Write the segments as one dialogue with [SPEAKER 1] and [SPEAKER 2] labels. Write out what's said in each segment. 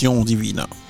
[SPEAKER 1] divine.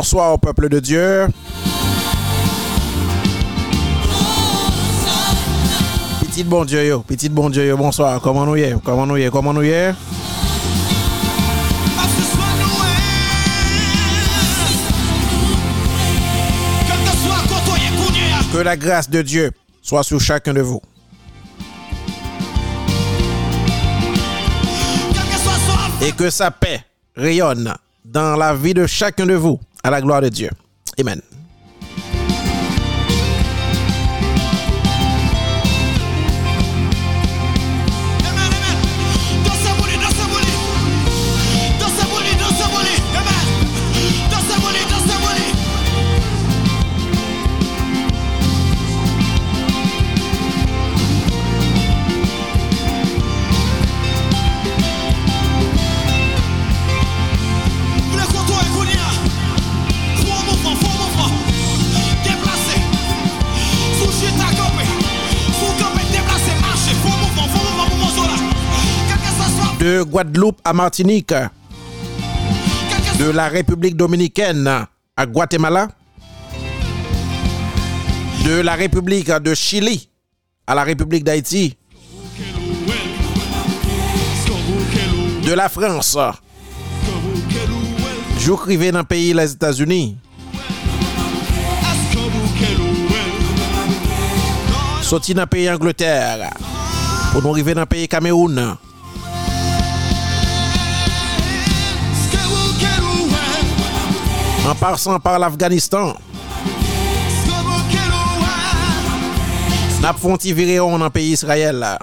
[SPEAKER 1] Bonsoir au peuple de Dieu. Petit bon Dieu, yo. petit bon Dieu, yo. bonsoir. Comment nous y? Comment nous? Comment nous y est?
[SPEAKER 2] Que
[SPEAKER 1] la grâce de Dieu soit sur chacun de vous. Et que sa paix rayonne dans la vie de chacun de vous. à la gloire de Dieu. Amen. de Guadeloupe à Martinique, de la République dominicaine à Guatemala, de la République de Chili à la République d'Haïti, de la France, j'écrivais dans le pays les États-Unis. Sorti dans le pays Angleterre pour nous arriver dans le pays Cameroun. en passant par l'Afghanistan. N'a fonti virer on en pays Israël.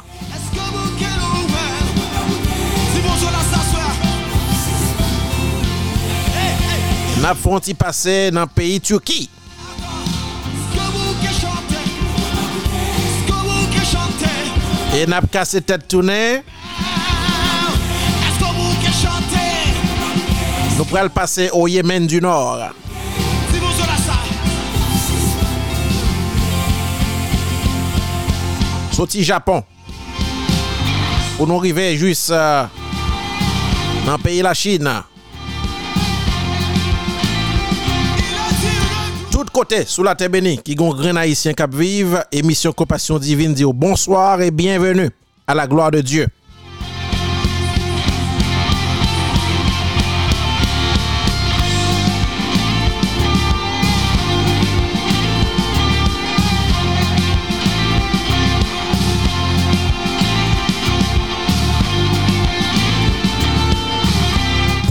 [SPEAKER 1] N'a
[SPEAKER 2] fonti passer dans pays Turquie.
[SPEAKER 1] Et n'a cassé tête tournée
[SPEAKER 2] Nou pral pase o Yemen du Nord.
[SPEAKER 1] La.
[SPEAKER 2] Soti Japon. Pou nou rive jus euh, nan peyi la Chine.
[SPEAKER 1] Il a dit le
[SPEAKER 2] Tout kote sou la tebeni ki gon gren haisyen kap vive, emisyon Kompasyon Divine di ou bonsoir et bienvenu a la gloire de Dieu.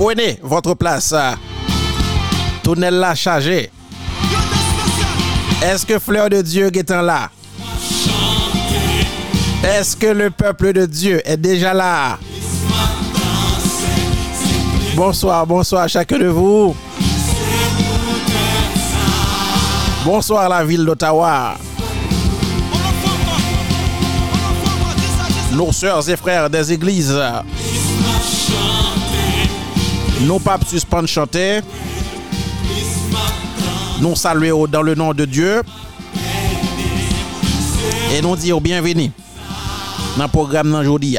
[SPEAKER 2] Prenez votre place. Tunnel la chargé. Est-ce que Fleur de Dieu est en là? Est-ce que le peuple de Dieu est déjà là? Bonsoir, bonsoir à chacun de vous. Bonsoir la ville d'Ottawa. Nos sœurs et frères des églises. Nos papes suspendent chanter. Nous saluons dans le nom de Dieu. Et nous disons bienvenue dans le programme
[SPEAKER 3] aujourd'hui.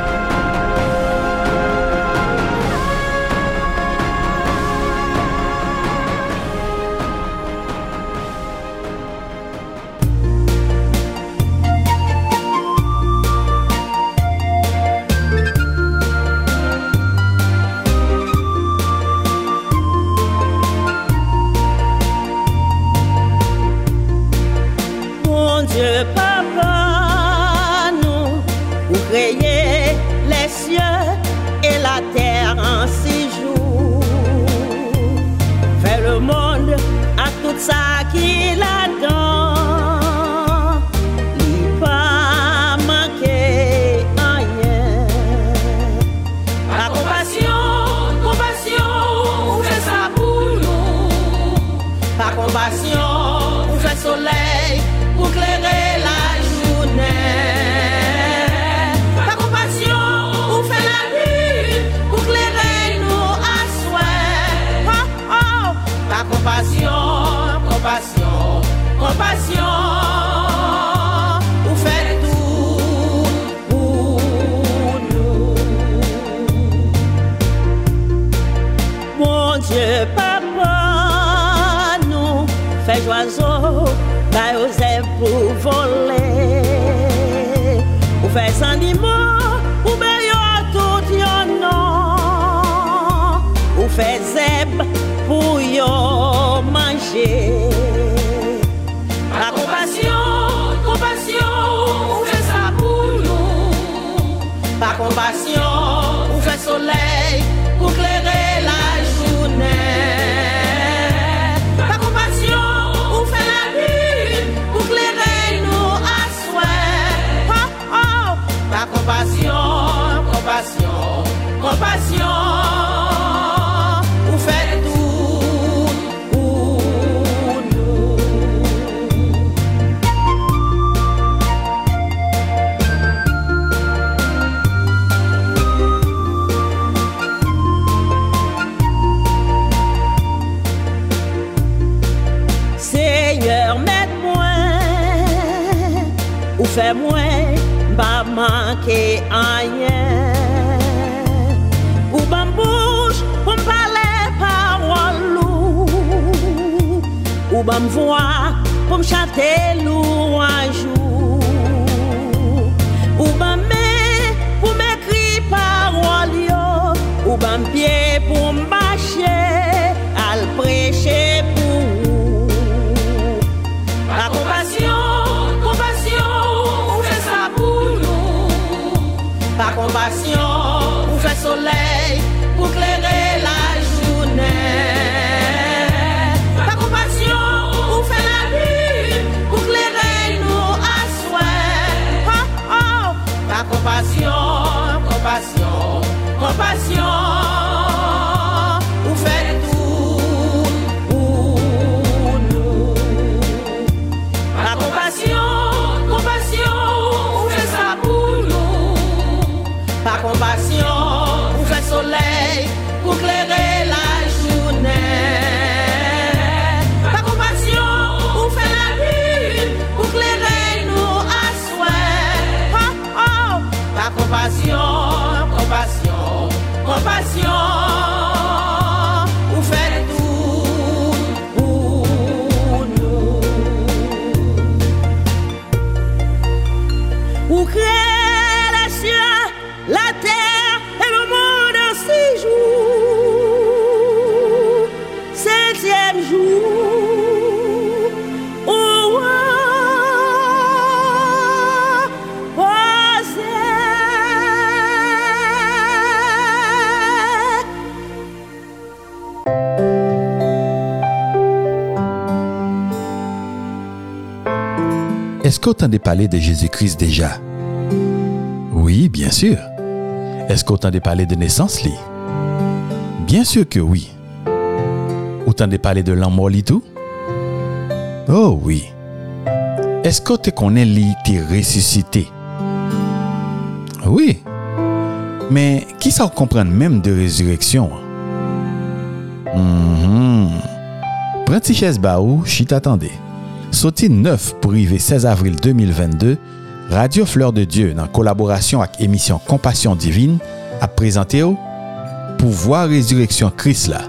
[SPEAKER 4] Est-ce qu'on t'entendait parler de Jésus-Christ déjà? Oui, bien sûr. Est-ce qu'on t'entendait parler de naissance, lui Bien sûr que oui. Ou t'entendais parler de l'amour, lui, tout? Oh oui. Est-ce que tu connais, t'es ressuscité? Oui. Mais qui ça comprend même de résurrection? Prends ti chaise ba ou, chit Sorti 9 pour arriver 16 avril 2022, Radio Fleur de Dieu, dans collaboration avec émission Compassion Divine, a présenté au Pouvoir Résurrection Christ là,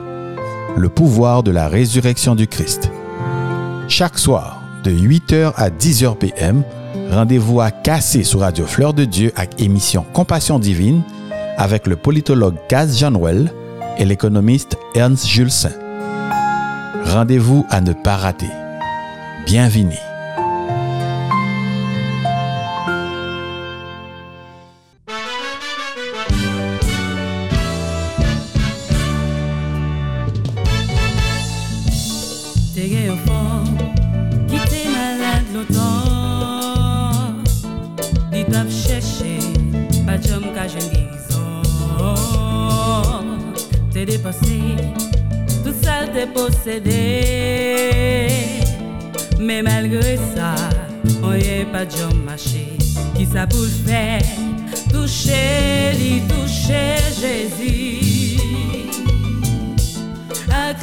[SPEAKER 4] le pouvoir de la résurrection du Christ. Chaque soir, de 8h à 10h PM, rendez-vous à Cassé sur Radio Fleur de Dieu avec émission Compassion Divine avec le politologue Gaz Janwell et l'économiste Ernst Jules Saint. Rendez-vous à ne pas rater. Bienvenue.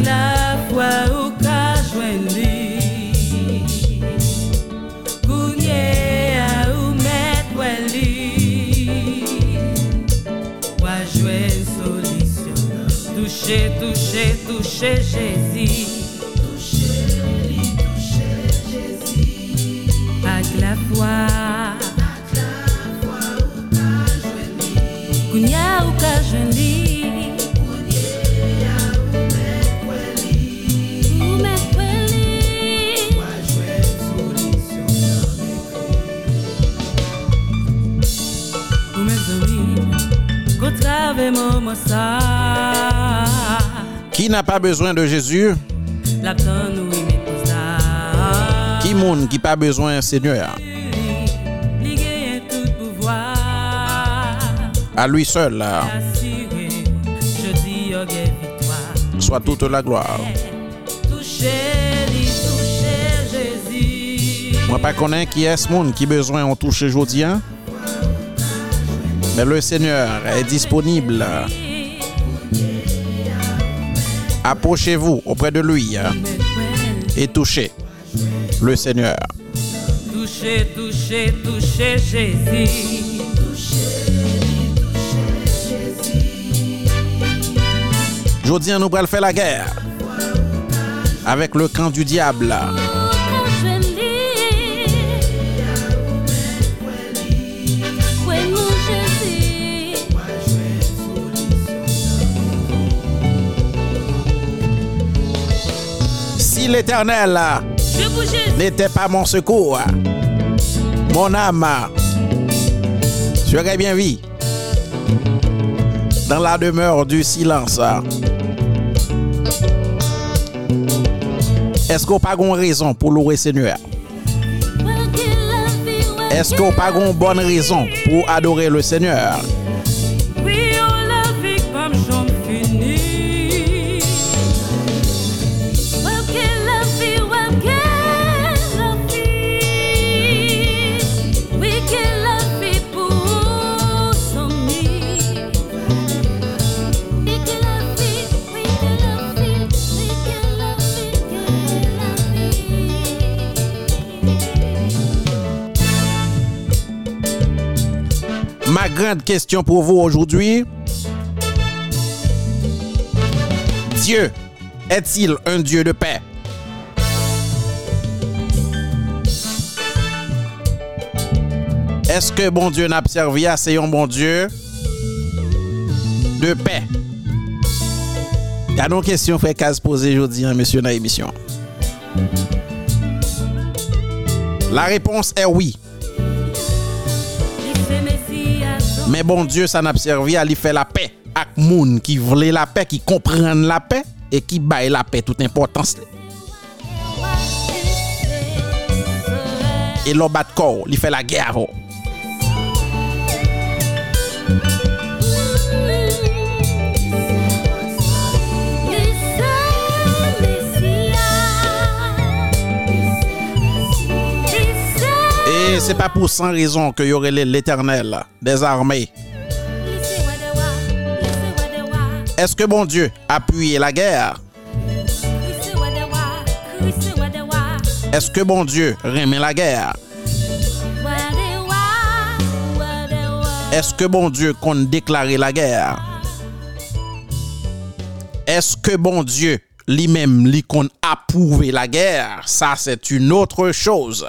[SPEAKER 5] claro.
[SPEAKER 2] Qui n'a pas besoin de Jésus? Qui monde qui pas besoin Seigneur? À lui seul, soit toute la gloire. Moi pas connais qui est ce monde qui besoin on touche aujourd'hui. Hein? Mais le Seigneur est disponible. Approchez-vous auprès de lui hein, et touchez le Seigneur.
[SPEAKER 5] toucher, toucher, toucher Jésus.
[SPEAKER 2] Jodi, nous allons faire la guerre avec le camp du diable. l'Éternel n'était pas mon secours, mon âme serait bien vie dans la demeure du silence. Est-ce qu'on pas une raison pour louer Seigneur? Est-ce qu'on pas une bonne raison pour adorer le Seigneur? Ma grande question pour vous aujourd'hui, Dieu est-il un Dieu de paix? Est-ce que bon Dieu n'a pas servi à c'est un bon Dieu de paix? Il y a une question fait qu'à se poser aujourd'hui, hein, monsieur, dans l'émission. La réponse est oui. Men bon Diyo sa nap servi a li fe la pe ak moun ki vle la pe, ki kompren la pe, e ki bay la pe tout importans li. E lo bat kor, li fe la gero. Et c'est pas pour sans raison que y aurait l'éternel des armées. Est-ce que bon Dieu a appuyé la guerre? Est-ce que bon Dieu remet la guerre? Est-ce que bon Dieu compte déclarer la guerre? Est-ce que bon Dieu lui-même lui compte approuver la guerre? Ça, c'est une autre chose.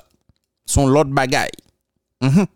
[SPEAKER 2] son
[SPEAKER 6] lot bagay. Mm
[SPEAKER 2] -hmm.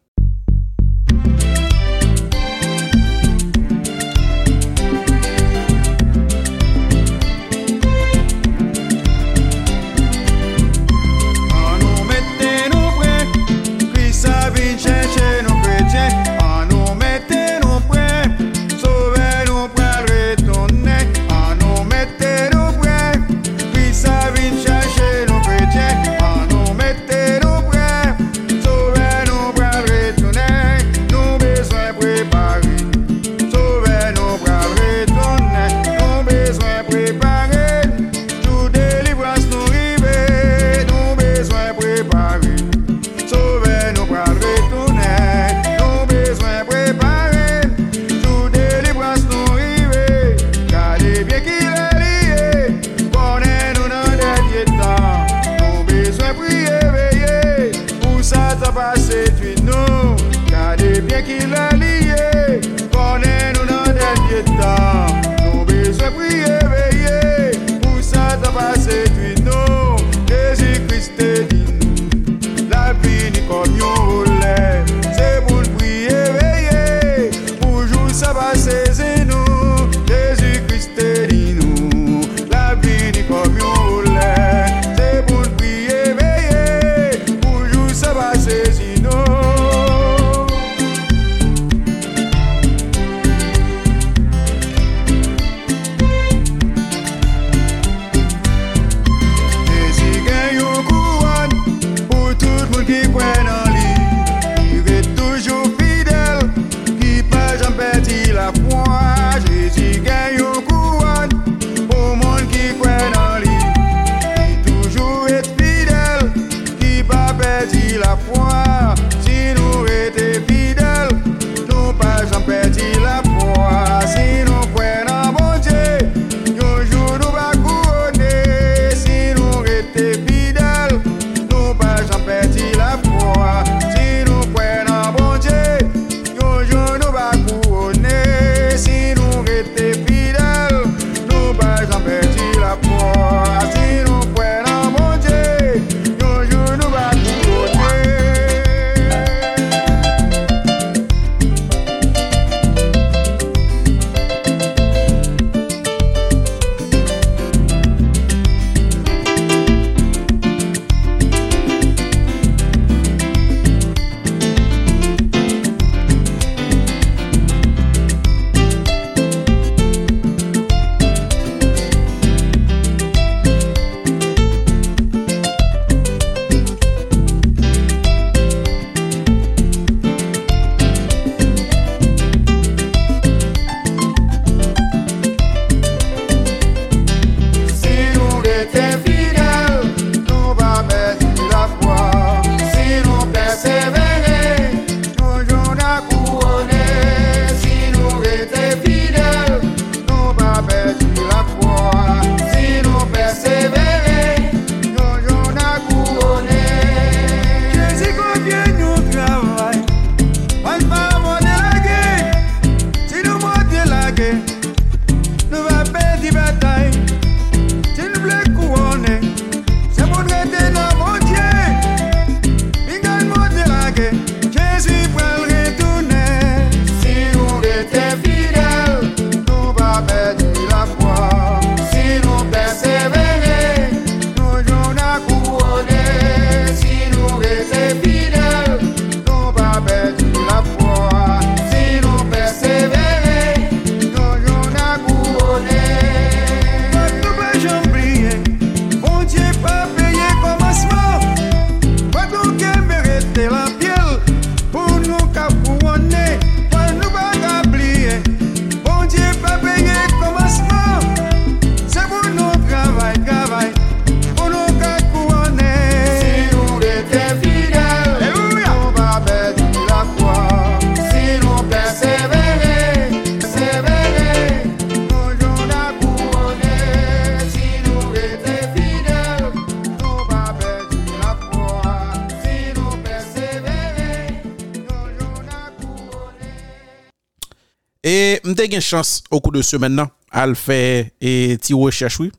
[SPEAKER 2] gen chans au kou de semen nan, al fè e ti recherche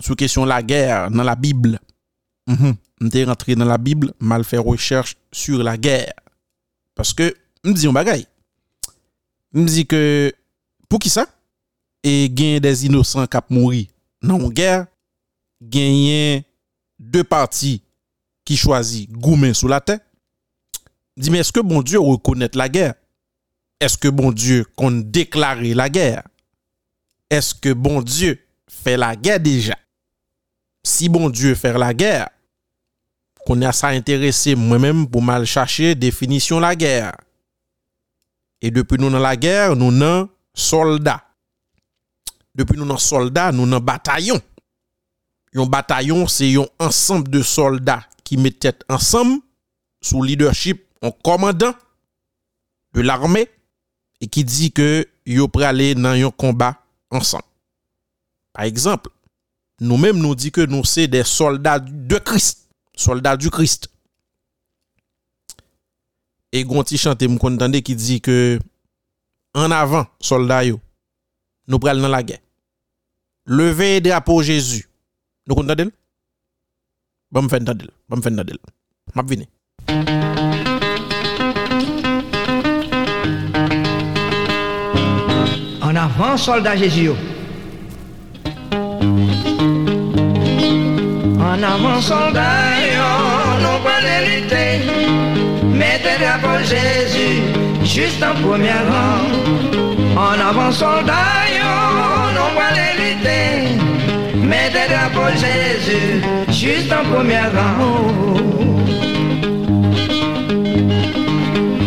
[SPEAKER 2] sou kesyon la gèr nan la Bible. Mm -hmm. Mte rentre nan la Bible, mal fè recherche sur la gèr. Paske, mdi yon bagay. Mdi ke, pou ki sa? E gen des inosan kap mouri nan yon gèr, gen yon de parti ki chwazi goumen sou la tè. Di men, eske bon Diyo rekonnet la gèr? Eske bon Diyo kon deklare la ger? Eske bon Diyo fe la ger deja? Si bon Diyo fer la ger, kon a sa interese mwen menm pou mal chache definisyon la ger. E depi nou nan la ger, nou nan soldat. Depi nou nan soldat, nou nan batayon. Yon batayon, se yon ansamp de soldat ki metet ansamp sou leadership an komandan de l'armè e ki di ke yo prale nan yon komba ansan. Par exemple, nou menm nou di ke nou se de soldat de Christ, soldat du Christ. E gonti chante m kontande ki di ke an avan soldat yo, nou prale nan la gen. Leve drapo Jezu, nou kontande l? Ba bon, m fendande l, ba bon, m fendande l. Map vini.
[SPEAKER 7] Avant, soldat Jésus. En avant, soldat, nous prenons lutter. Mettez drapeau Jésus, juste en premier rang. En avant, soldat, nous prenons lutter. Mettez drapeau Jésus, juste en premier rang.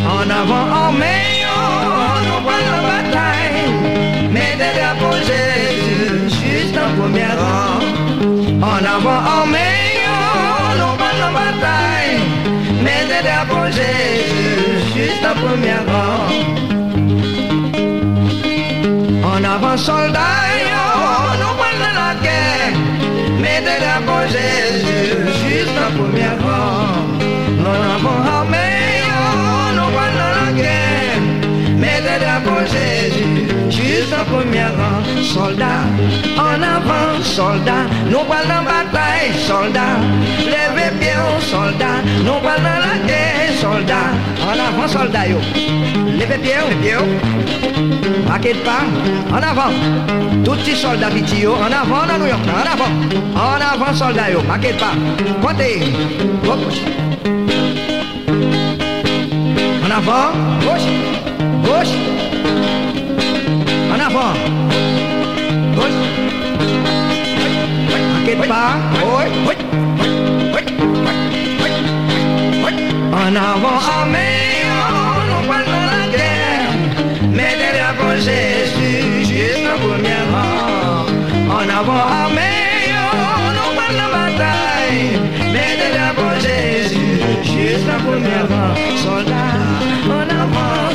[SPEAKER 7] En avant, armée, En avant, yo, nous prenons la bataille. Mettez drapeau Jésus, juste en premier rang. En avant, soldats, nous prenons la guerre. Mettez drapeau Jésus, juste en premier rang. En juste en avant, soldats, nous prenons la bataille, soldats. Levez bien, soldats, nous prenons la guerre, soldats. En avant, soldats, yo. Levez bien, levez. M'inquiète pas, en avant. Tous les soldats petits, yo, en avant dans New en avant. En avant, soldats, yo, m'inquiète pas. Pointez. En avant, gauche, gauche. Oui, oui. En avant, on va dans la guerre. Mettez drapeau Jésus, juste en premier rang. En avant, armée, on dans la bataille. Drapeau Jésus, juste premier soldats.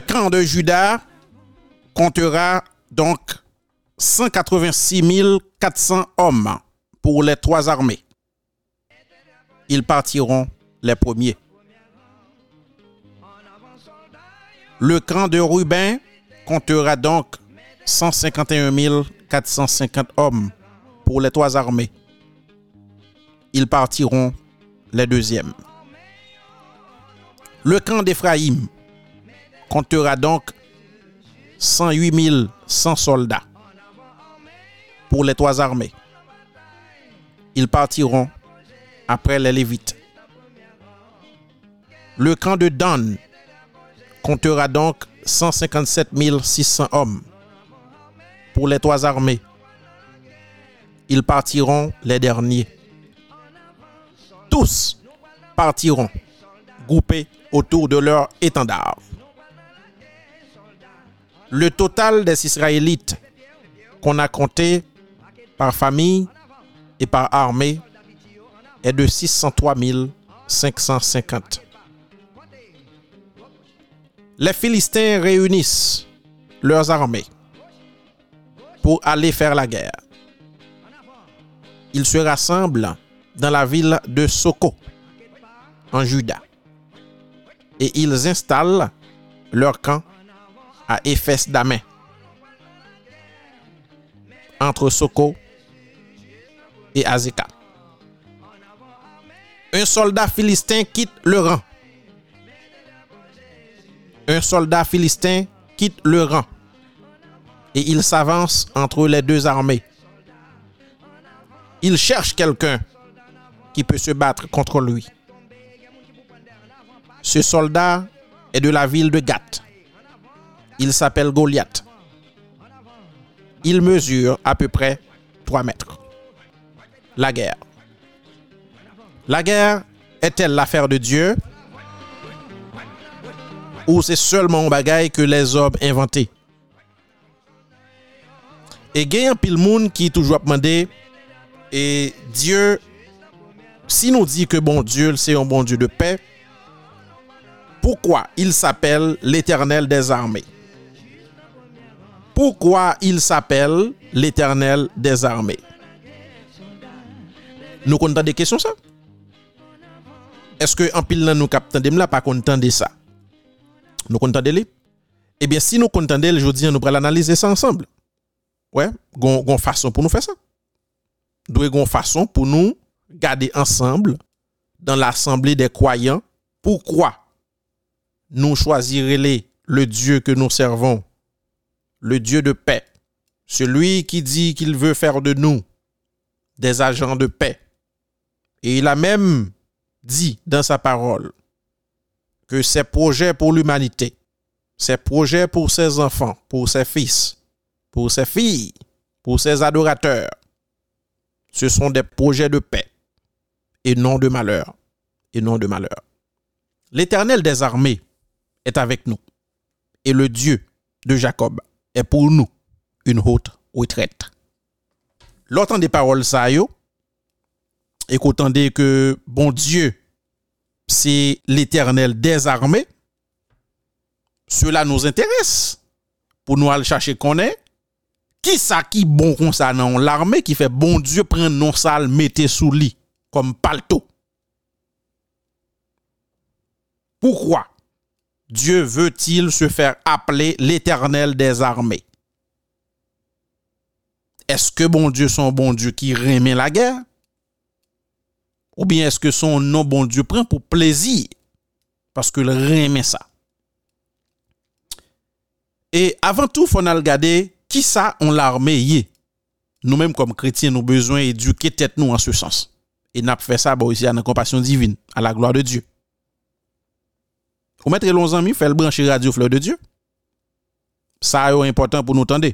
[SPEAKER 2] Le camp de Judas comptera donc 186 400 hommes pour les trois armées. Ils partiront les premiers. Le camp de Ruben comptera donc 151 450 hommes pour les trois armées. Ils partiront les deuxièmes. Le camp d'Éphraïm comptera donc 108 100 soldats pour les trois armées. Ils partiront après les Lévites. Le camp de Dan comptera donc 157 600 hommes pour les trois armées. Ils partiront les derniers. Tous partiront groupés autour de leur étendard. Le total des Israélites qu'on a compté par famille et par armée est de 603 550. Les Philistins réunissent leurs armées pour aller faire la guerre. Ils se rassemblent dans la ville de Soko, en Juda, et ils installent leur camp à Éphès d'Amen, entre Soko et Azeka. Un soldat philistin quitte le rang. Un soldat philistin quitte le rang et il s'avance entre les deux armées. Il cherche quelqu'un qui peut se battre contre lui. Ce soldat est de la ville de Gath. Il s'appelle Goliath. Il mesure à peu près 3 mètres. La guerre. La guerre est-elle l'affaire de Dieu? Ou c'est seulement un bagaille que les hommes inventé? Et il y a un monde qui toujours demandé et Dieu si nous dit que bon Dieu c'est un bon Dieu de paix, pourquoi il s'appelle l'Éternel des armées? pourquoi il s'appelle l'Éternel des armées. Nous comptons des questions ça Est-ce que en pile nous captons de là pas content de ça Nous comptons de Eh bien si nous comptons de aujourd'hui nous pourrons l'analyser ça ensemble. Ouais, gon, gon façon pour nous faire ça. Doué gon façon pour nous garder ensemble dans l'assemblée des croyants pourquoi nous choisirons le Dieu que nous servons le Dieu de paix, celui qui dit qu'il veut faire de nous des agents de paix. Et il a même dit dans sa parole que ses projets pour l'humanité, ses projets pour ses enfants, pour ses fils, pour ses filles, pour ses adorateurs, ce sont des projets de paix et non de malheur. Et non de malheur. L'Éternel des armées est avec nous. Et le Dieu de Jacob est pour nous une haute retraite. L'autant des paroles ça et qu'attendez que bon Dieu c'est l'Éternel des armées, cela nous intéresse pour nous aller chercher qu'on est. Qui ça qui bon concernant l'armée qui fait bon Dieu prendre non sale mettez sous lit comme palto. Pourquoi Dieu veut-il se faire appeler l'éternel des armées? Est-ce que bon Dieu son bon Dieu qui remet la guerre? Ou bien est-ce que son non bon Dieu prend pour plaisir parce qu'il remet ça? Et avant tout, faut regarder qui ça on l'armée Nous-mêmes comme chrétiens, nous besoin d'éduquer tête nous en ce sens. Et n'a fait ça ici à la compassion divine, à la gloire de Dieu. Ou mettre les amis, faire le brancher radio Fleur de Dieu. Ça est important pour nous entendre.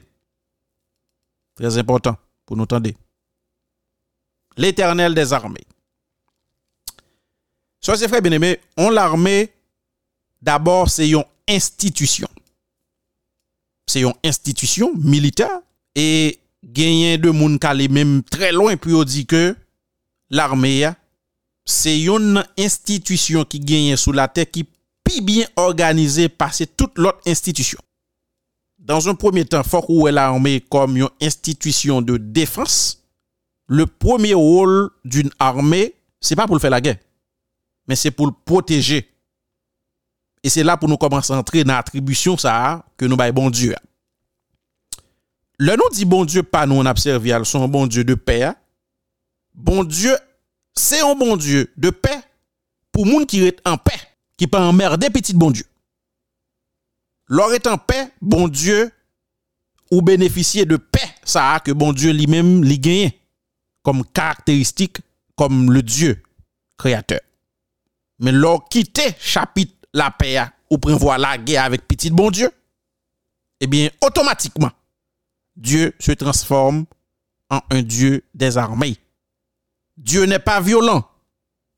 [SPEAKER 2] Très important pour nous entendre. L'éternel des armées. Soyez frères bien-aimés, on l'armée, d'abord, c'est une institution. C'est une institution militaire et gagner de monde qui même très loin puis on dit que l'armée, c'est une institution qui gagne sous la terre qui plus bien organisée par toute l'autre institution. Dans un premier temps, faut qu'on l'armée comme une institution de défense. Le premier rôle d'une armée, c'est pas pour faire la guerre, mais c'est pour le protéger. Et c'est là pour nous commencer à entrer dans l'attribution ça que nous baillons bon Dieu. Le nom dit bon Dieu, pas nous on observe, son bon Dieu de paix. Bon Dieu, c'est un bon Dieu de paix pour monde qui est en paix, qui pas emmerder petit bon Dieu. L'or est en paix, bon Dieu ou bénéficier de paix, ça que bon Dieu lui-même lui gagne comme caractéristique, comme le Dieu créateur. Mais lors quitter chapitre la paix a, ou prévoir la guerre avec petit bon Dieu, eh bien, automatiquement, Dieu se transforme en un Dieu des armées. Dieu n'est pas violent.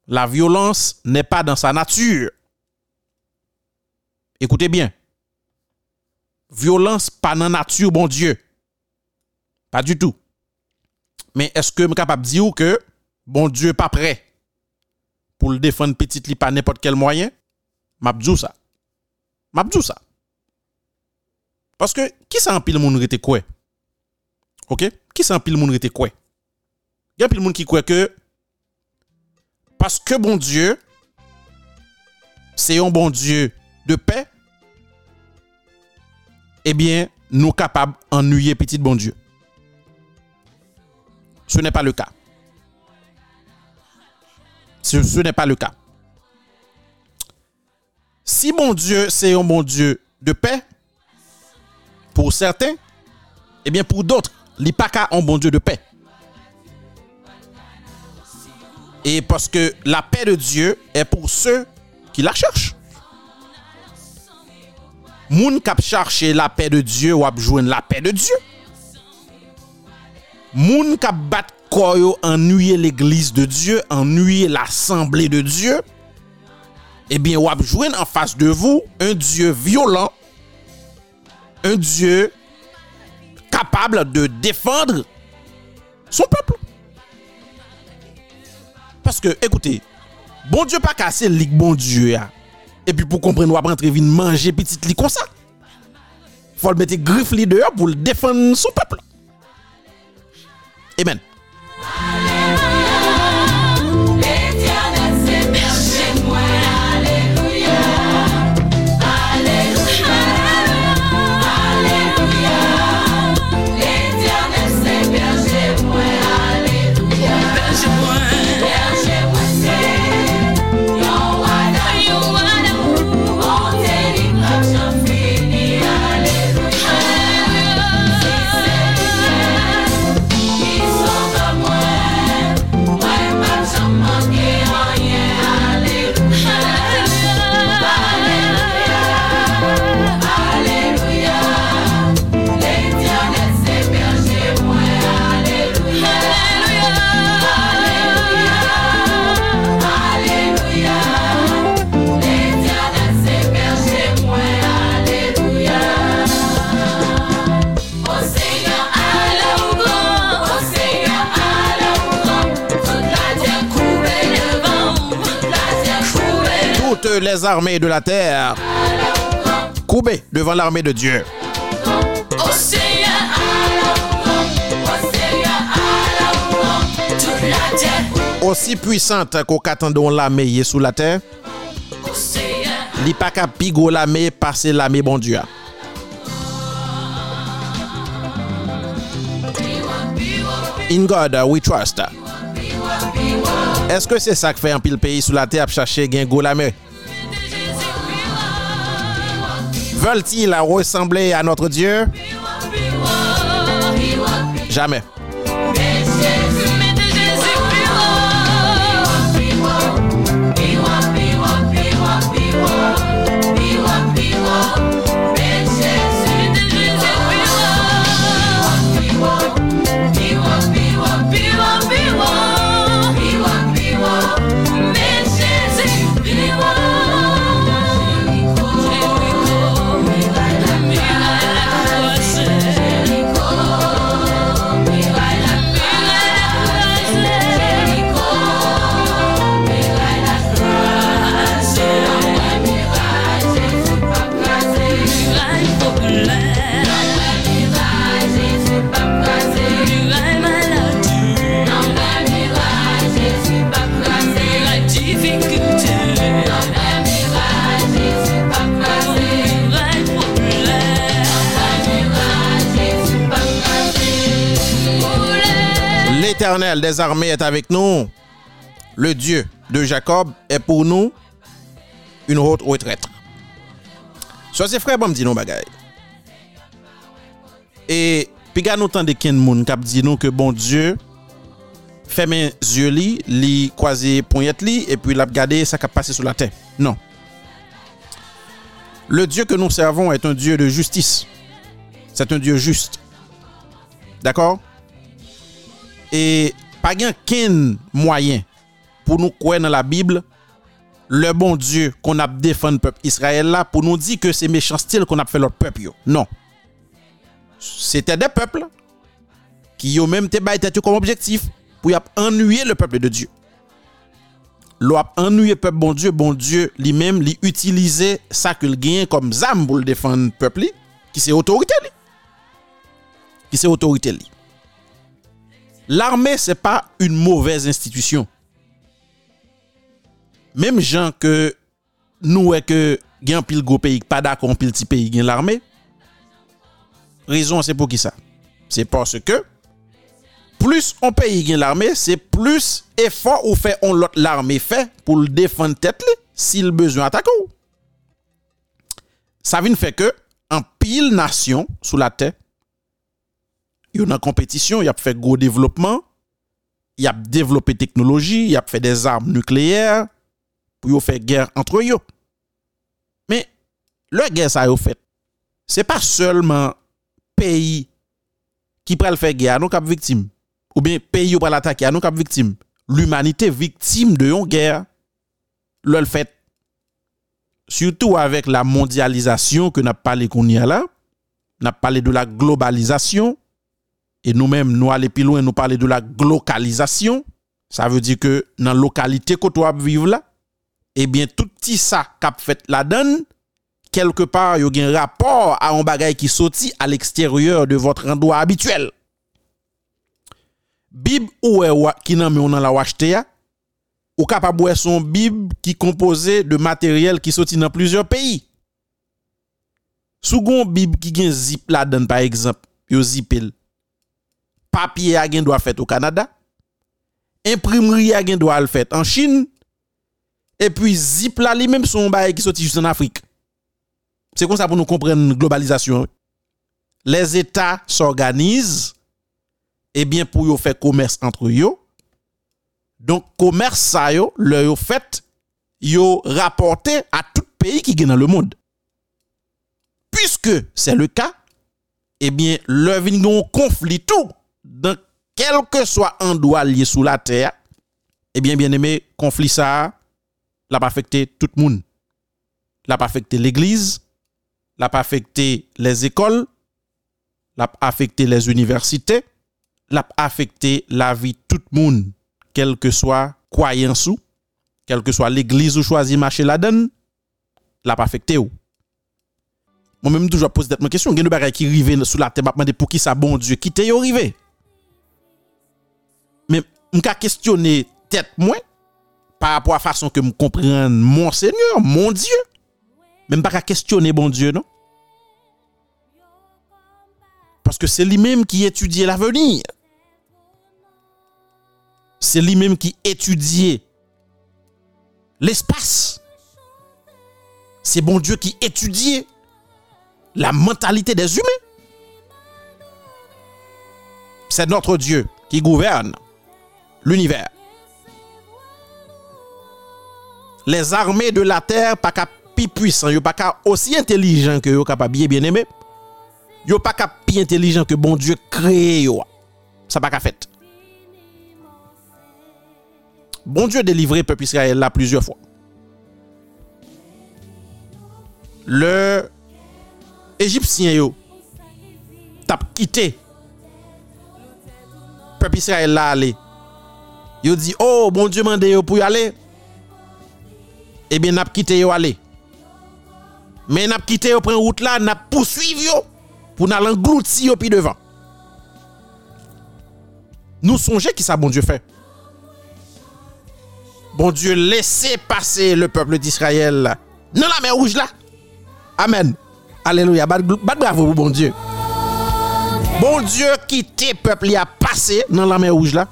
[SPEAKER 2] La violence n'est pas dans sa nature. Écoutez bien. Violence pas dans nature, bon Dieu. Pas du tout. Mais est-ce que je suis capable de dire que bon Dieu pas prêt pour le défendre petit li par n'importe quel moyen? Mabdou ça. Mabdou ça. Parce que qui s'en pile moun rete quoi? OK? Qui s'en pile moun rete quoi? Il y a pile moun qui croit que parce que bon Dieu c'est un bon Dieu de paix, eh bien, nous capables d'ennuyer petit bon Dieu. Ce n'est pas le cas. Ce, n'est pas le cas. Si bon Dieu, c'est un bon Dieu de paix, pour certains, eh bien pour d'autres, qu'à un bon Dieu de paix. Et parce que la paix de Dieu est pour ceux qui la cherchent. Moun kap charche la paix de Dieu ou abjouen la paix de Dieu. Moun kap bat koyo ennuyer l'église de Dieu, ennuyer l'assemblée de Dieu. Eh bien, ou abjouen en face de vous un Dieu violent, un Dieu capable de défendre son peuple. Parce que, écoutez, bon Dieu pas cassé, ligue bon Dieu. Ya. Et puis pour comprendre, on va rentrer vite manger petit lit comme ça. Faut le mettre griffe dehors pour le défendre son peuple. Amen. Les armées de la terre courbées devant l'armée de Dieu. Aussi puissante qu'au qu'attendons l'armée sous la terre, li pigo l'armée passer l'armée bon Dieu. In God we trust. Est-ce que c'est ça que fait un pile pays sous la terre pour chercher gain go la Veulent-ils ressembler à notre Dieu? Jamais. Des armées est avec nous. Le Dieu de Jacob est pour nous une haute retraite. Soit c'est frère, bon, me dit non bagaille. Et puis gars nous tande ken moun kap di nou que bon Dieu ferme yeux li, li croiser poignette li et puis l'a regarder ça qui passé sur la terre. Non. Le Dieu que nous servons est un Dieu de justice. C'est un Dieu juste. D'accord? E pa gen ken mwayen pou nou kwen nan la Bible, le bon Diyo kon ap defen pep Israel la pou nou di ke se mechans til kon ap fe lor pep yo. Non. Se te de pepl ki yo menm te bay tet yo kom objektif pou yap ennuye le pepl de Diyo. Lo ap ennuye pep bon Diyo, bon Diyo li menm li utilize sa ke l genyen kom zam pou l defen pep li ki se otorite li. Ki se otorite li. l'armée, c'est pas une mauvaise institution. Même gens que nous, et que gen pile gros pays, pas d'accord, pile petit pays, gen l'armée. Raison, c'est pour qui ça? C'est parce que plus on pays gen l'armée, c'est plus effort ou fait on l'autre l'armée fait pour le défendre tête li, s'il besoin attaquer. Ça vient fait que en pile nation sous la terre Yo nan kompetisyon, yap fè gwo devlopman, yap devlopè teknoloji, yap fè des arm nukleyer, pou yo fè gèr antre yo. Men, le gèr sa yo fèt, se pa seulement peyi ki pral fè gèr anon kap viktim, ou bien peyi yo pral atake anon kap viktim, l'umanite viktim de yon gèr, lòl fèt. Surtout avèk la mondializasyon ke nap pale kon ya la, nap pale de la globalizasyon, et nous-mêmes, nous allons plus loin, nous parler de la glocalisation. Ça veut dire que dans la localité que tu vivre là, eh bien, tout petit ça qu'a fait la donne, quelque part, il y a un rapport à un bagage qui sorti à l'extérieur de votre endroit habituel. Bib ou qui n'a mis on la acheté ou capable de son bib qui composé de matériel qui sorti dans plusieurs pays. Second bib qui gen zip la donne par exemple, yo zipel. papier a gen doit fait au Canada, imprimerie a gen doit le fait en Chine, et puis zip là lui-même son bail qui sorti juste en Afrique. C'est comme ça pour nous comprendre globalisation. Les États s'organisent et bien pour yo faire commerce entre yo. Donc commerce ça yo, le yo fait yo rapporté à tout pays qui gagne dans le monde. Puisque c'est le cas, eh bien, le vin conflit tout quel que soit un doigt lié sous la terre, eh bien, bien aimé, conflit ça, l'a pas affecté tout le monde. L'a pas affecté l'église, l'a pas affecté les écoles, l'a pas affecté les universités, l'a pas affecté la vie tout le monde, quel que soit croyance ou, quelle que soit l'église ou choisi marcher la donne, l'a pas affecté ou. Moi-même, toujours pose cette question. Il y a des qui arrivent sous la terre, pour qui ça, bon Dieu, qui t'est arrivé? M'ka questionner tête moi par rapport à la façon que me comprendre mon Seigneur, mon Dieu. Même pas qu'à questionner bon Dieu non? Parce que c'est lui-même qui étudie l'avenir. C'est lui-même qui étudie l'espace. C'est bon Dieu qui étudie la mentalité des humains. C'est notre Dieu qui gouverne l'univers. Les armées de la terre pas cap plus puissant, yo pas cap aussi intelligent que yo capable bien aimé. Yo pas cap plus intelligent que bon Dieu créé yo. Ça pas cap fait. Bon Dieu délivré peuple Israël là plusieurs fois. Le Égyptien yo tap quitté peuple Israël là aller Yo dit oh bon Dieu mande yo pour y aller. Eh bien n'a quitté yo aller. Mais n'a quitté yo prend route là, n'a poursuivre yo pour n'aller yo puis devant. Nous songeons qui ça bon Dieu fait. Bon Dieu laissez passer le peuple d'Israël dans la mer rouge là. Amen. Alléluia. Bat bravo bon Dieu. Bon Dieu quitte peuple a passé dans la mer rouge là.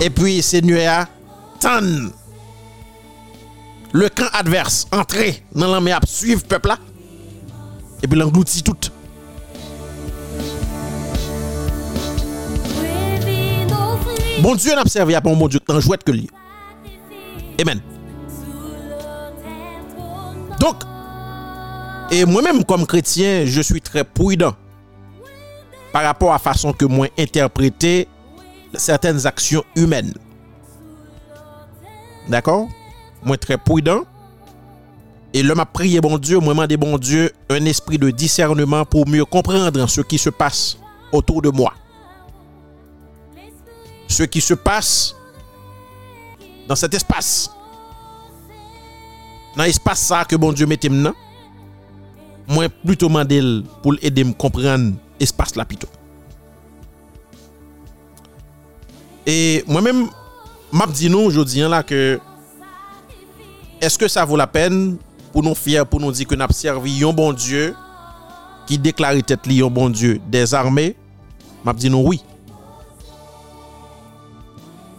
[SPEAKER 2] Et puis Seigneur a tan le camp adverse entrer dans la mer suivre peuple là. Et puis l'engloutit tout. Bon Dieu n'a servi à bon Dieu t'en jouette que lui. Amen. Donc, et moi-même comme chrétien, je suis très prudent par rapport à la façon que moi interpréter certaines actions humaines. D'accord? Moi très prudent. Et l'homme a prié bon Dieu, moi demandé bon Dieu un esprit de discernement pour mieux comprendre ce qui se passe autour de moi. Ce qui se passe dans cet espace. Dans l'espace ça que bon Dieu mette maintenant. Moi plutôt mandel pour aider me comprendre espace là plutôt. E mwen men map di nou jodiyan la ke eske sa vou la pen pou nou fyer pou nou di ke nap servi yon bon Diyo ki deklari tet li yon bon Diyo des arme, map di nou oui.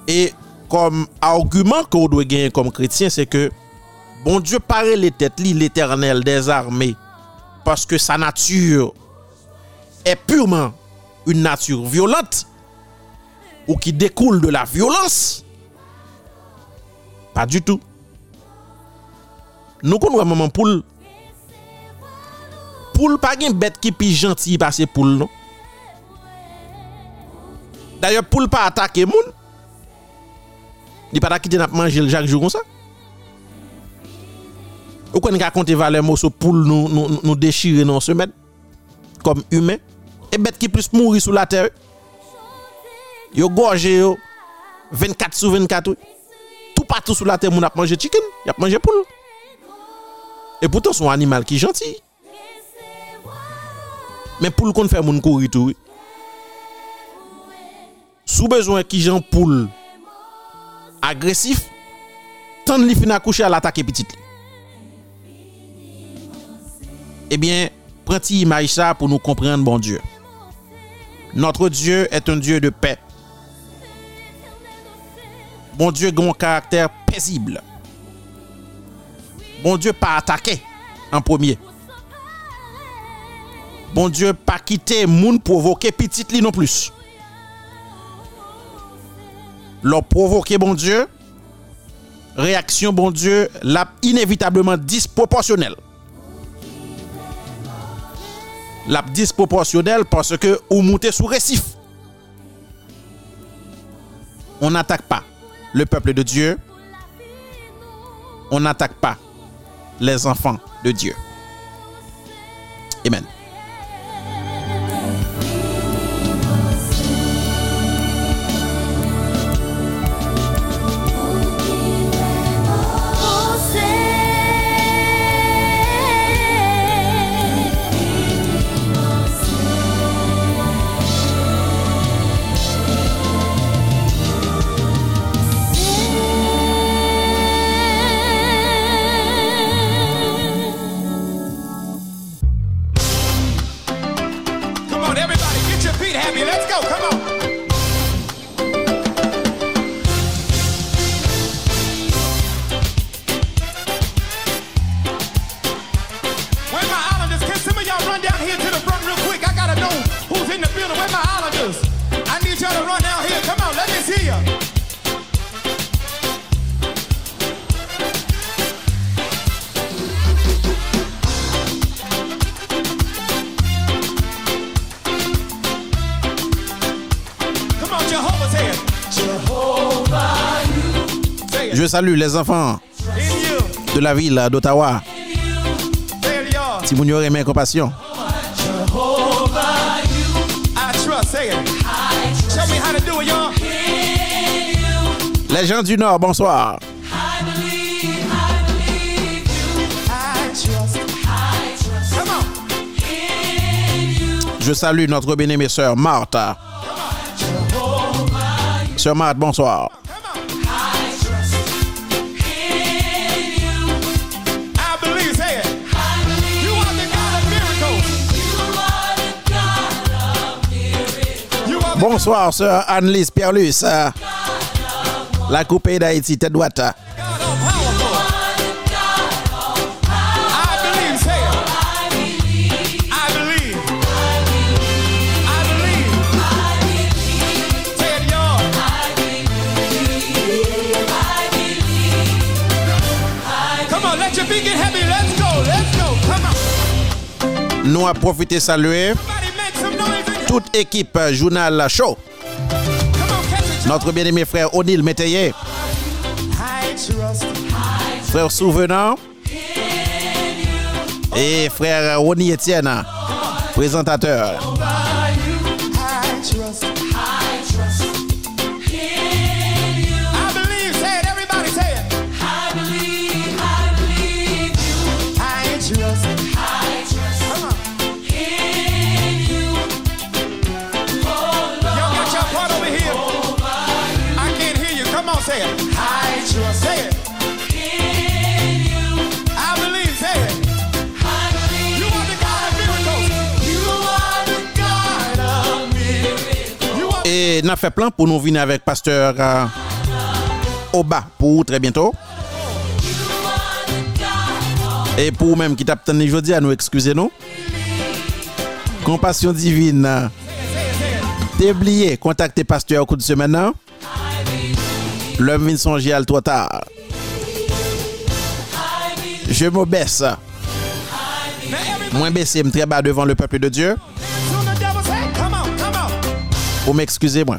[SPEAKER 2] E kom argument ke ou dwe genye kom kretien se ke bon Diyo pare le tet li l'Eternel des arme paske sa natyur e pureman un natyur violante ou qui découle de la violence. Pas du tout. Nous connaissons maman poule. Poule pas une bête qui est gentil passer poule non. D'ailleurs poule pas attaquer moun. Il pas quitter n'a manger chaque jour comme ça. Ou qu'on raconte valeur mot sur poule nous nous, nous déchirer dans semaine comme humain et bête qui plus mourir sous la terre. Yo gorge yo 24 sur 24. Tout partout sur la terre, on a mangé chicken, y a mangé poule. Et pourtant, c'est un animal qui est gentil. Mais poule qu'on fait, mon courir tout. Sous besoin qui j'en poule agressif, tant de fin à coucher à l'attaque petite. Eh bien, prends image ça pour nous comprendre, bon Dieu. Notre Dieu est un Dieu de paix. Bon Dieu a un caractère paisible. Bon Dieu pas attaqué en premier. Bon Dieu pas quitté moun provoquer petite li non plus. Leur provoquer bon Dieu, réaction bon Dieu, l'a inévitablement disproportionnelle. La disproportionnelle parce que ou montez sous récif. On n'attaque pas le peuple de Dieu. On n'attaque pas les enfants de Dieu. Amen. Je salue les enfants de la ville d'Ottawa. Si vous n'y aurez mes compassion.
[SPEAKER 1] I trust. Say it. Show me how to do it, y'all.
[SPEAKER 2] Les gens du Nord, bonsoir. Je salue notre bien-aimée sœur Marthe. Sœur Marthe, bonsoir. Bonsoir, sœur Annelise Pierlus. La coupée d'Haïti, tête droite. Nous avons profité saluer toute équipe euh, Journal Show. Notre bien-aimé frère Odile Métayer, frère Souvenant et frère Ronnie Etienne, présentateur. Et n'a fait plan pour nous venir avec pasteur euh, Oba pour très bientôt. Et pour même qui tape tenu jeudi à nous excuser nous. Compassion divine. oublié, contactez pasteur au coup de semaine. hein? L'homme vient songer à trop tard. Je me baisse. Moins baissé, me très bas devant le peuple de Dieu.
[SPEAKER 1] On.
[SPEAKER 2] Pour m'excuser moi.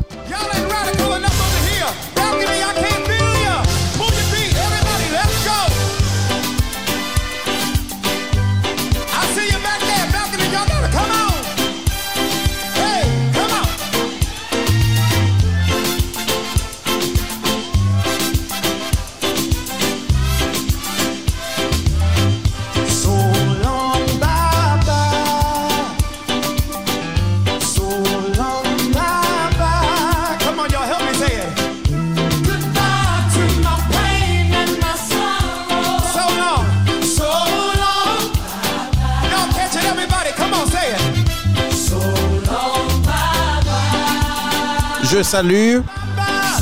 [SPEAKER 2] Salue.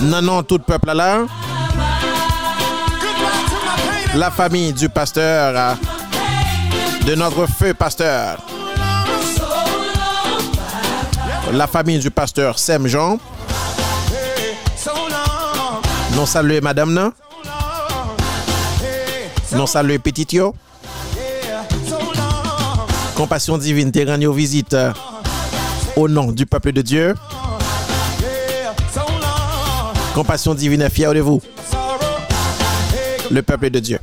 [SPEAKER 2] Non, non, tout peuple là. La famille du pasteur, euh, de notre feu pasteur, la famille du pasteur Sem Jean. Nous saluons madame, non? saluons petit yo. Compassion divine, rendu visite euh, au nom du peuple de Dieu. Compassion divine est fière de vous, le peuple de Dieu.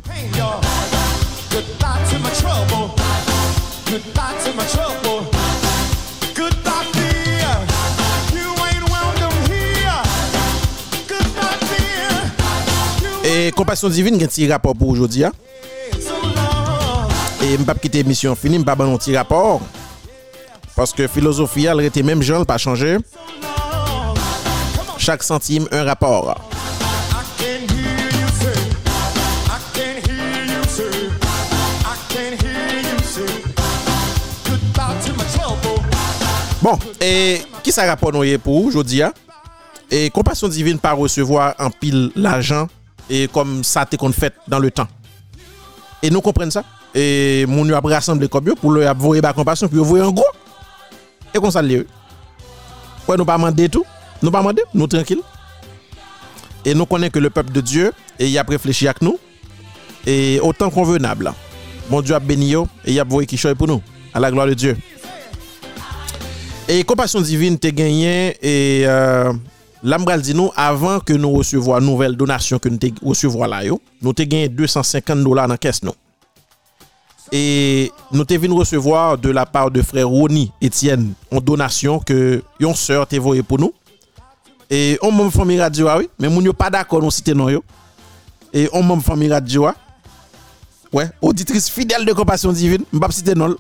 [SPEAKER 2] Et compassion divine, il y a un petit rapport pour aujourd'hui. hein. Et je ne pas quitter l'émission finie, je vais pas un petit rapport. Parce que philosophie, elle était même jeune, pas changé. chaque centime un rapport. Bon, et qui ça rapport nous pour aujourd'hui? hein? Et compassion divine par recevoir en pile l'argent et comme ça t'est qu'on fait dans le temps. Et nous comprenons ça. Et mon nous a rassemblé comme pour le avoir compassion puis voyer en gros. Et qu'on s'allait. Ouais, nous pas demander tout. Nous pas demander, nous tranquilles. Et nous connaissons que le peuple de Dieu, et il a réfléchi avec nous, et autant convenable. Bon Dieu a béni et il a voué qui pour nous, à la gloire de Dieu. Et compassion divine te gagné, et euh, l'ambral dit nous, avant que nous recevions la nouvelle donation que nous recevions là, nous te gagné 250 dollars dans la caisse. Nous. Et nous t'es venu recevoir de la part de frère Roni Etienne en donation que yon sœur te voué pour nous. Et on m'a famille radio, oui. Mais moun yo pas d'accord, e, on cite non yo. Et on m'a famille radio. Ouais, auditrice fidèle de compassion divine, m'pap cite non.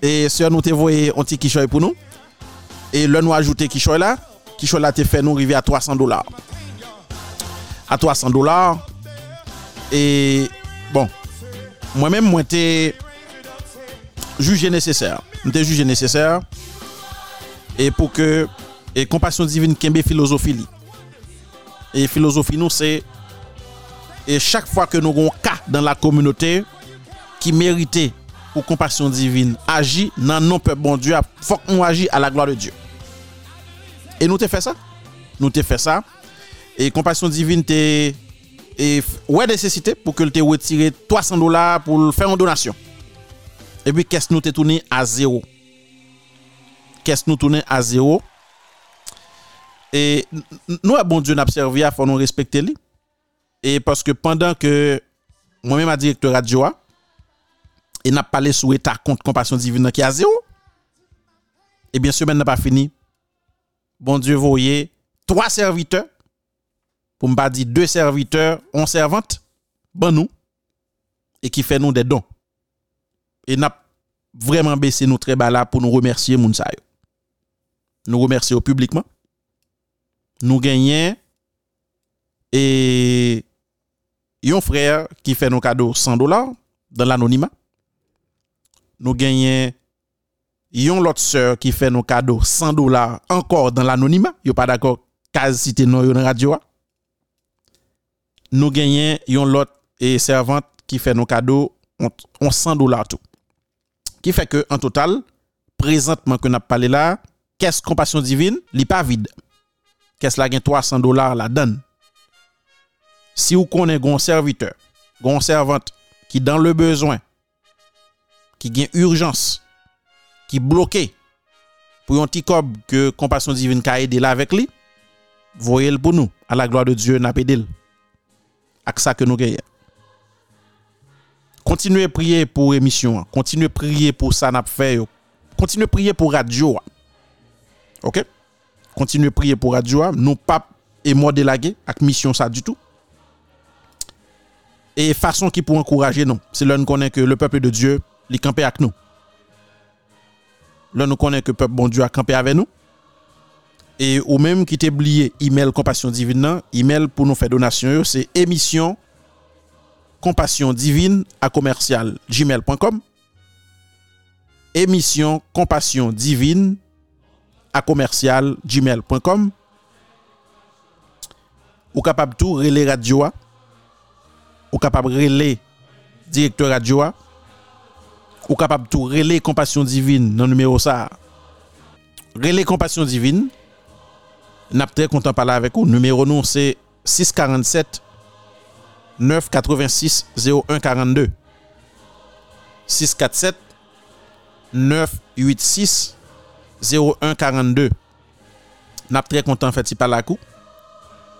[SPEAKER 2] Et sœur nous te voyé un petit kishoy pour nous. Et le nous ajouté kishoy là, kishoy là te fait nous arriver à 300 dollars. À 300 dollars. Et bon, moi-même moi t'ai jugé nécessaire. M'étais jugé nécessaire et pour que E kompasyon divin kembe filosofi li. E filosofi nou se, e chak fwa ke nou gon ka dan la kominote, ki merite pou kompasyon divin agi nan non pep bon Diyo, fok nou agi a la gloa de Diyo. E nou te fe sa. Nou te fe sa. E kompasyon divin te, e wè desesite pou ke te wè tire 300 dolar pou l fè an donasyon. E bi kes nou te toune a zero. Kes nou toune a zero. E nou a bon Diyo nap servi a fon nou respekte li. E paske pandan ke mwen men ma direktor adjo a, e nap pale sou etat kont kompasyon divin nan ki a zero, ebyen semen nan pa fini. Bon Diyo voye 3 serviteur, pou mba di 2 serviteur, 1 servante, ban nou, e ki fe nou de don. E nap vreman bese nou treba la pou nou remersye moun sa yo. Nou remersye yo publikman. nous gagnons et un frère qui fait nos cadeaux 100 dollars dans l'anonymat. Nous gagnons une autre sœur qui fait nos cadeaux 100 dollars encore dans l'anonymat. Yo pas d'accord, quasi cité non dans radio. Nous gagnons une autre et servante qui fait nos cadeaux 100 dollars tout. Qui fait que en total, présentement que n'a parlé là, caisse compassion divine, n'est pas vide. kes la gen 300 dolar la dan. Si ou konen gon serviteur, gon servante, ki dan le bezwen, ki gen urjans, ki bloke, pou yon ti kob ke kompasyon divin ka ede la vek li, voye l pou nou, a la gloa de Diyo na pedil, ak sa ke nou geye. Kontinue priye pou emisyon, kontinue priye pou sa nap feyo, kontinue priye pou radyo. Ok? continuer prier pour radio, non pas et moi délagué avec mission ça du tout. Et façon qui pour encourager nous, c'est là nous connaît que le peuple de Dieu, il camper avec nous. Là nous connaît que le peuple bon Dieu a campé avec nous. Et ou même qui t'oublié email compassion divine non. email pour nous faire donation, c'est émission compassion divine à commercial gmail.com émission compassion divine à commercial gmail.com ou capable tout relais radio ou capable relais directeur radio ou capable tout relais compassion divine dans numéro ça. Relais compassion divine. N'a très content parler avec vous. Numéro nous c'est 647 986 0142 647 986 0142. N'a très content fait parler avec vous.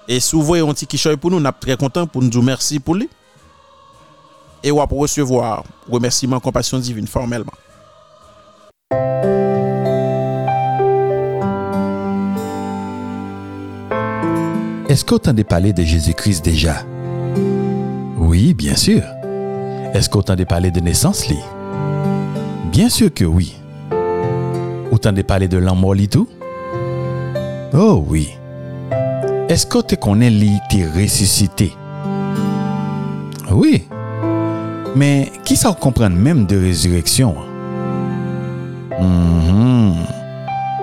[SPEAKER 2] Et si vous voyez un petit pour nous, nous très content pour nous dire merci pour lui. Et on va recevoir remerciement compassion divine formellement.
[SPEAKER 4] Est-ce qu'on t'entendait parler de Jésus-Christ déjà? Oui, bien sûr. Est-ce qu'on t'entendait parler de naissance, Bien sûr que oui. Ou t'entendais parler de l'amour, li tout Oh oui. Est-ce que tu connais li t'es ressuscité Oui. Mais qui ça comprend même de résurrection? Mhm.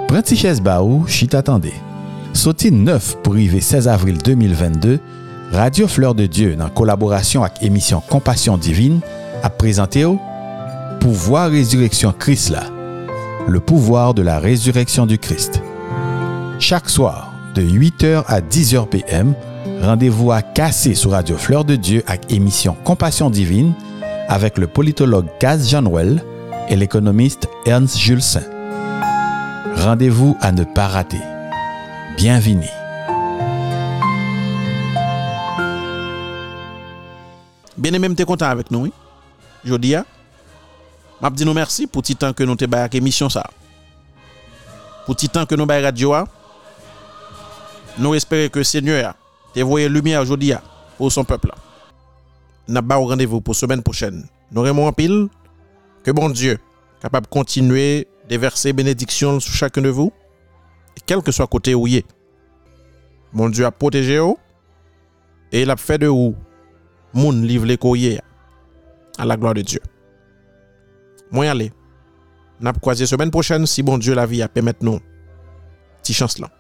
[SPEAKER 4] Prends ti chaise ba ou, chit attendez. Sauté 9 pour arriver 16 avril 2022, Radio Fleur de Dieu, en collaboration avec émission Compassion Divine, a présenté au Pouvoir Résurrection Christ là, le pouvoir de la résurrection du Christ. Chaque soir, de 8h à 10h PM, rendez-vous à Cassé sur Radio Fleur de Dieu avec émission Compassion Divine avec le politologue Gaz Janwell et l'économiste Ernst Jules Saint. Rendez-vous à ne pas rater. Bienvenue.
[SPEAKER 2] Bien aimé, m'te content avec nous, oui. M'a dit nous merci pour petit temps que nous te émission ça. Pour petit temps que nous bay radio. Nous espérons que Seigneur te voyé lumière aujourd'hui pour son peuple. Pas au rendez-vous pour semaine prochaine. Nous aimons en pile que bon Dieu capable de continuer de verser bénédiction sur chacun de vous quel que soit côté où il est. Mon Dieu a protégé vous et il a fait de vous moun livre les courriers à la gloire de Dieu. Mwen ale. Nap kwaze semen prochen si bon Diyo la vi apè met nou. Ti chans lan.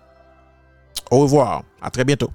[SPEAKER 2] Au revoir. A tre bientou.